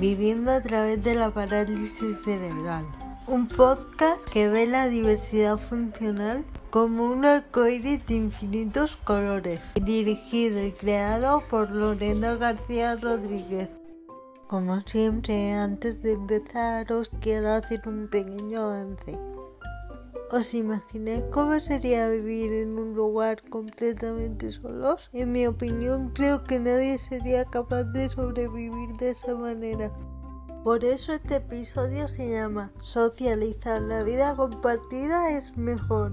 Viviendo a través de la parálisis cerebral. Un podcast que ve la diversidad funcional como un arcoíris de infinitos colores, dirigido y creado por Lorena García Rodríguez. Como siempre, antes de empezar os quiero hacer un pequeño avance. ¿Os imagináis cómo sería vivir en un lugar completamente solos? En mi opinión, creo que nadie sería capaz de sobrevivir de esa manera. Por eso este episodio se llama Socializar la vida compartida es mejor.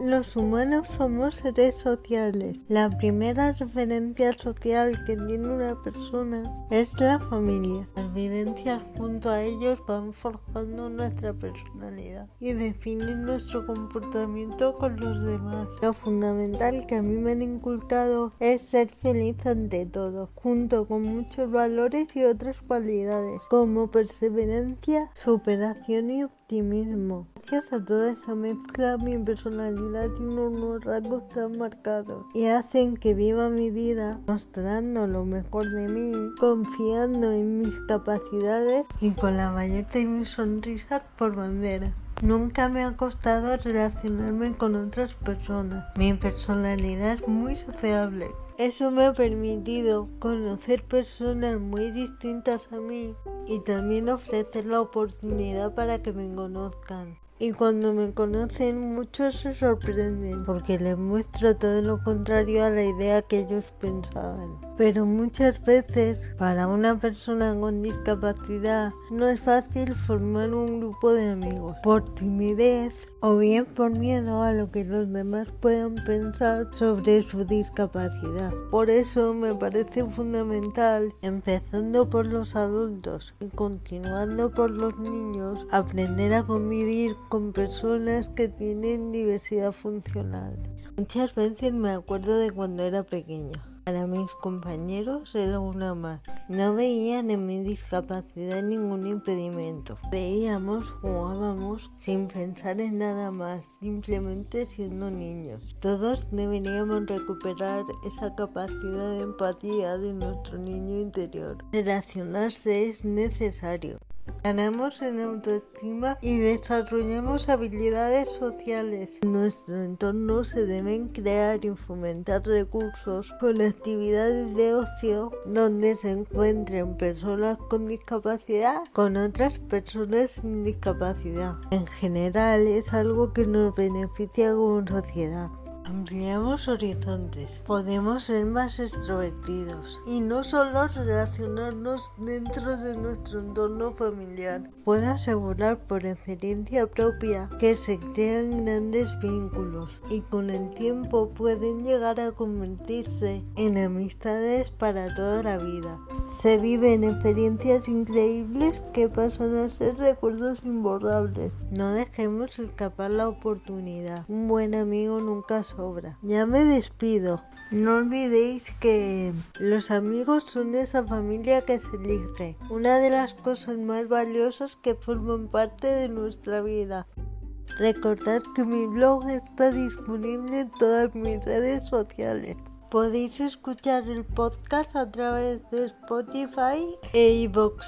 Los humanos somos seres sociales. La primera referencia social que tiene una persona es la familia. Las vivencias junto a ellos van forjando nuestra personalidad y definen nuestro comportamiento con los demás. Lo fundamental que a mí me han inculcado es ser feliz ante todo, junto con muchos valores y otras cualidades como perseverancia, superación y optimismo. Gracias a toda esa mezcla mi personalidad tiene unos rasgos tan marcados y hacen que viva mi vida mostrando lo mejor de mí, confiando en mis capacidades y con la mayor de mis sonrisas por bandera. Nunca me ha costado relacionarme con otras personas. Mi personalidad es muy sociable. Eso me ha permitido conocer personas muy distintas a mí y también ofrecer la oportunidad para que me conozcan. Y cuando me conocen muchos se sorprenden porque les muestro todo lo contrario a la idea que ellos pensaban. Pero muchas veces para una persona con discapacidad no es fácil formar un grupo de amigos por timidez o bien por miedo a lo que los demás puedan pensar sobre su discapacidad. Por eso me parece fundamental, empezando por los adultos y continuando por los niños, aprender a convivir con personas que tienen diversidad funcional. Muchas veces me acuerdo de cuando era pequeña. Para mis compañeros era una más. No veían en mi discapacidad ningún impedimento. Veíamos, jugábamos sin pensar en nada más, simplemente siendo niños. Todos deberíamos recuperar esa capacidad de empatía de nuestro niño interior. Relacionarse es necesario. Ganamos en autoestima y desarrollamos habilidades sociales. En nuestro entorno se deben crear y fomentar recursos con actividades de ocio donde se encuentren personas con discapacidad con otras personas sin discapacidad. En general es algo que nos beneficia como sociedad. Ampliamos horizontes, podemos ser más extrovertidos y no solo relacionarnos dentro de nuestro entorno familiar. Puedo asegurar por experiencia propia que se crean grandes vínculos y con el tiempo pueden llegar a convertirse en amistades para toda la vida. Se viven experiencias increíbles que pasan a ser recuerdos imborrables. No dejemos escapar la oportunidad. Un buen amigo nunca sobra. Ya me despido. No olvidéis que los amigos son esa familia que se elige, una de las cosas más valiosas que forman parte de nuestra vida. Recordad que mi blog está disponible en todas mis redes sociales. Podéis escuchar el podcast a través de Spotify e iVoox.